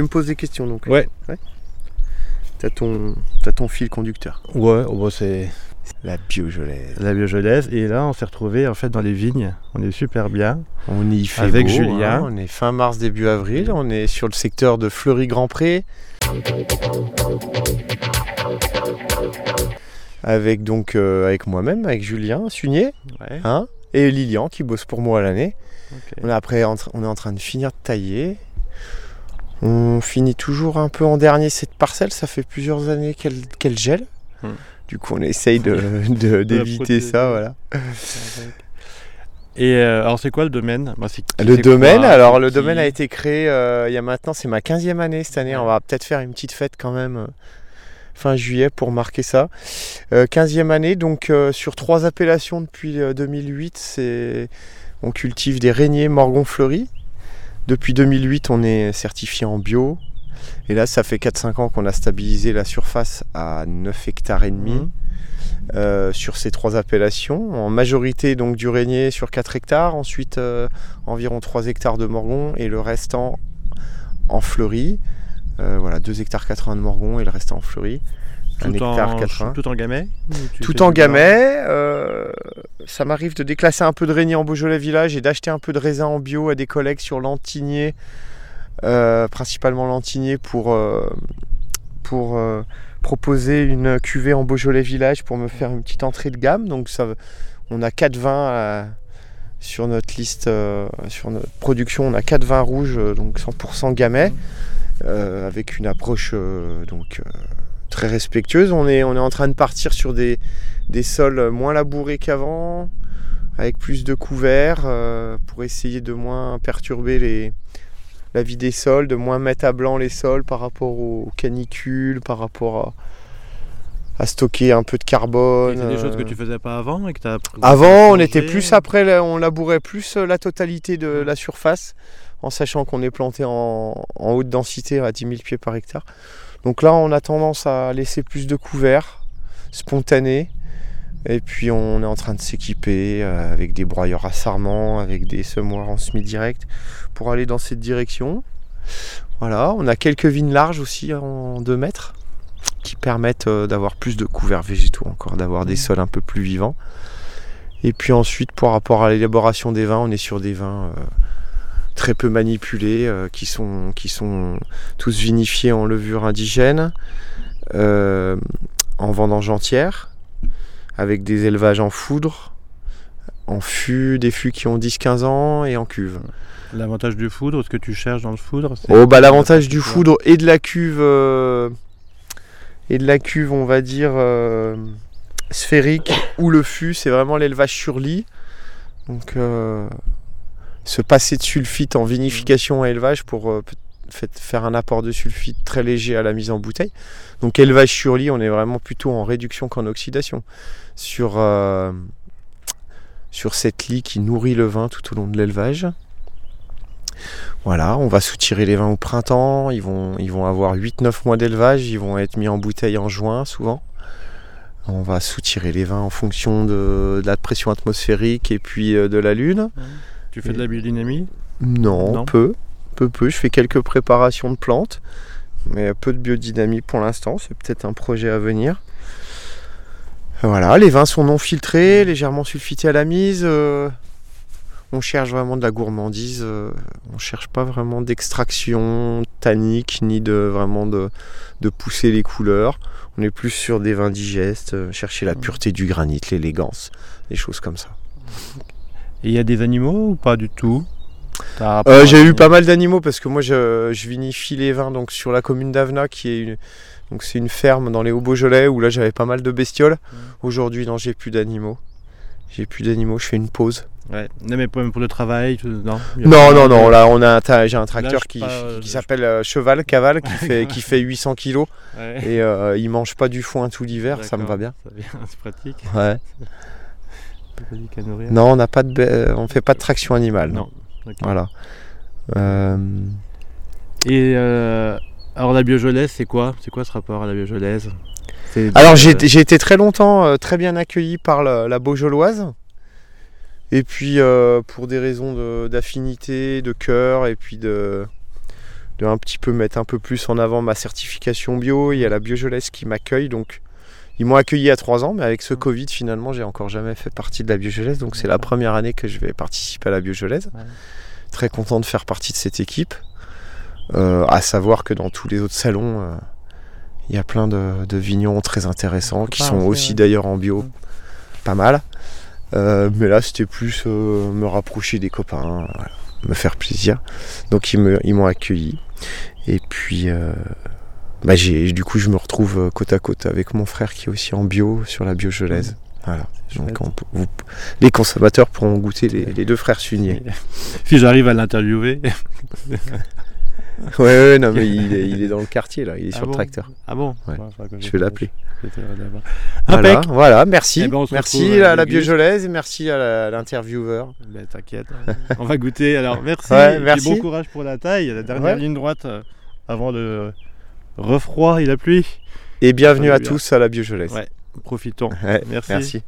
Tu me poses des questions donc Ouais. T'as ton, t'as ton fil conducteur. Ouais, oh, bah, c'est La biojolaise. la biojolaise. Et là, on s'est retrouvé en fait dans les vignes. On est super bien. On y fait Avec beau, Julien. hein. On est fin mars, début avril. On est sur le secteur de Fleury-Grand-Pré. Avec donc euh, avec moi-même, avec Julien Sunier, Ouais. hein, et Lilian qui bosse pour moi à l'année. On est après on est en train de finir de tailler. On finit toujours un peu en dernier cette parcelle. Ça fait plusieurs années qu'elle gèle. Hmm. Du coup, on essaye de- de- d'éviter protéger. ça. Voilà. Et euh, alors, c'est quoi le domaine? Bah, Le domaine, quoi, alors le domaine a été créé euh, il y a maintenant, c'est ma 15e année cette année. On va peut-être faire une petite fête quand même euh, fin juillet pour marquer ça. Euh, 15e année, donc sur trois appellations depuis euh, 2008, c'est on cultive des régniers Morgon fleuris. Depuis 2008, on est certifié en bio. Et là, ça fait 4-5 ans qu'on a stabilisé la surface à 9 hectares et demi Mhm. euh, sur ces trois appellations. En majorité donc du régnier sur 4 hectares, ensuite euh, environ 3 hectares de morgon et le restant en fleurie. Euh, voilà, 2 hectares 80 de morgon et le restant en fleurie. Un tout hectare en, 80. tout en gamay Tout en gamay. euh, ça m'arrive de déclasser un peu de régnier en Beaujolais village et d'acheter un peu de raisin en bio à des collègues sur Lantigné, euh, principalement Lantigné pour, euh, pour proposer une cuvée en Beaujolais village pour me faire une petite entrée de gamme. Donc ça, on a 4 vins sur notre liste, sur notre production, on a 4 vins rouges, donc 100% gamay, avec une approche donc très respectueuse. On est, on est en train de partir sur des, des sols moins labourés qu'avant, avec plus de couverts, euh, pour essayer de moins perturber les, la vie des sols, de moins mettre à blanc les sols par rapport aux canicules, par rapport à, à stocker un peu de carbone. C'est des choses que euh. tu faisais pas avant et que tu as Avant, on était plus après, on labourait plus euh, la totalité de la surface, en sachant qu'on est planté en, en haute densité à 10 000 pieds par hectare. Donc là, on a tendance à laisser plus de couverts spontanés. Et puis on est en train de s'équiper euh, avec des broyeurs à sarment, avec des semoirs en semi-direct pour aller dans cette direction. Voilà, on a quelques vignes larges aussi en 2 mètres qui permettent euh, d'avoir plus de couverts végétaux encore, d'avoir des sols un peu plus vivants. Et puis ensuite, par rapport à l'élaboration des vins, on est sur des vins euh, très peu manipulés, euh, qui, sont, qui sont tous vinifiés en levure indigène, euh, en vendange entière, avec des élevages en foudre, en fût, des fûts qui ont 10-15 ans et en cuve. L'avantage du foudre, ce que tu cherches dans le foudre c'est- Oh bah l'avantage du foudre et de la cuve euh, et de la cuve on va dire sphérique ou le fût c'est vraiment l'élevage sur lit donc euh, se passer de sulfite en vinification à élevage pour euh, faire un apport de sulfite très léger à la mise en bouteille. Donc élevage sur lit on est vraiment plutôt en réduction qu'en oxydation sur euh, sur cette lit qui nourrit le vin tout au long de l'élevage. Voilà, on va soutirer les vins au printemps, ils vont, ils vont avoir 8-9 mois d'élevage, ils vont être mis en bouteille en juin souvent. On va soutirer les vins en fonction de, de la pression atmosphérique et puis euh, de la lune. Tu fais de la biodynamie Non, Non. peu, peu, peu. Je fais quelques préparations de plantes, mais peu de biodynamie pour l'instant. C'est peut-être un projet à venir. Voilà, les vins sont non filtrés, légèrement sulfités à la mise. euh, on cherche vraiment de la gourmandise. euh, on cherche pas vraiment d'extraction tannique ni de vraiment de, de pousser les couleurs. On est plus sur des vins digestes, euh, chercher la pureté du granit, l'élégance, des choses comme ça. Et il y a des animaux ou pas du tout Euh, j'ai eu pas mal d'animaux parce que moi je, je vinifie les vins donc sur la commune d'Avena qui est une, donc c'est une ferme dans les Hauts-Beaujolais où là j'avais pas mal de bestioles. Aujourd'hui non j'ai plus d'animaux. J'ai plus d'animaux, je fais une pause. Ouais. Non, mais pour, pour le travail, tout- non? Non non non là on a j'ai un tracteur qui, qui euh, s'appelle euh, Cheval Caval qui fait qui fait 800 kilos Ouais. et euh, il mange pas du foin tout l'hiver, ça me va bien. C'est pratique. Ouais. À nourrir. Non on n'a pas de be- on fait pas de traction animale. Non. Voilà. Euh, Et euh, alors la biojolaise, c'est quoi? C'est quoi ce rapport à la biojolaise Alors euh, j'ai été très longtemps euh, très bien accueilli par la, la Beaujoloise. Et puis euh, pour des raisons de- d'affinité, de, cœur et puis de, de un petit peu mettre un peu plus en avant ma certification bio. Il y a la Biogelès qui m'accueille, donc ils m'ont accueilli à 3 ans, mais avec ce Covid, finalement, j'ai encore jamais fait partie de la Biogelès, donc c'est la première année que je vais participer à la Biogelès. Ouais. Très content de faire partie de cette équipe. Euh, à savoir que dans tous les autres salons, euh, il y a plein de, de vignerons très intéressants qui sont aussi, d'ailleurs en bio, Mm. pas mal. Euh, mais là, c'était plus euh, me rapprocher des copains, voilà, me faire plaisir. Donc ils m'ont accueilli. Et puis, bah, du coup, je me retrouve euh, côte à côte avec mon frère qui est aussi en bio sur la. Voilà. Donc on peut- vous- les consommateurs pourront goûter les, les deux frères Sunier. Si j'arrive à l'interviewer. Ouais, ouais, non, mais il est, il est dans le quartier là, il est Ah sur bon le tracteur. Ah bon Ouais. Ouais, faudra que Je vais l'appeler. Voilà, voilà, merci. Eh ben, se merci à à la biogelaise et merci à l'intervieweur. Ben, T'inquiète, hein. on va goûter. Alors merci. Ouais, et merci. bon courage pour la taille. La dernière ligne droite euh, avant le refroid et la pluie. Et bienvenue à bien. tous à la biogelaise. Ouais. Profitons. Ouais, Merci. merci.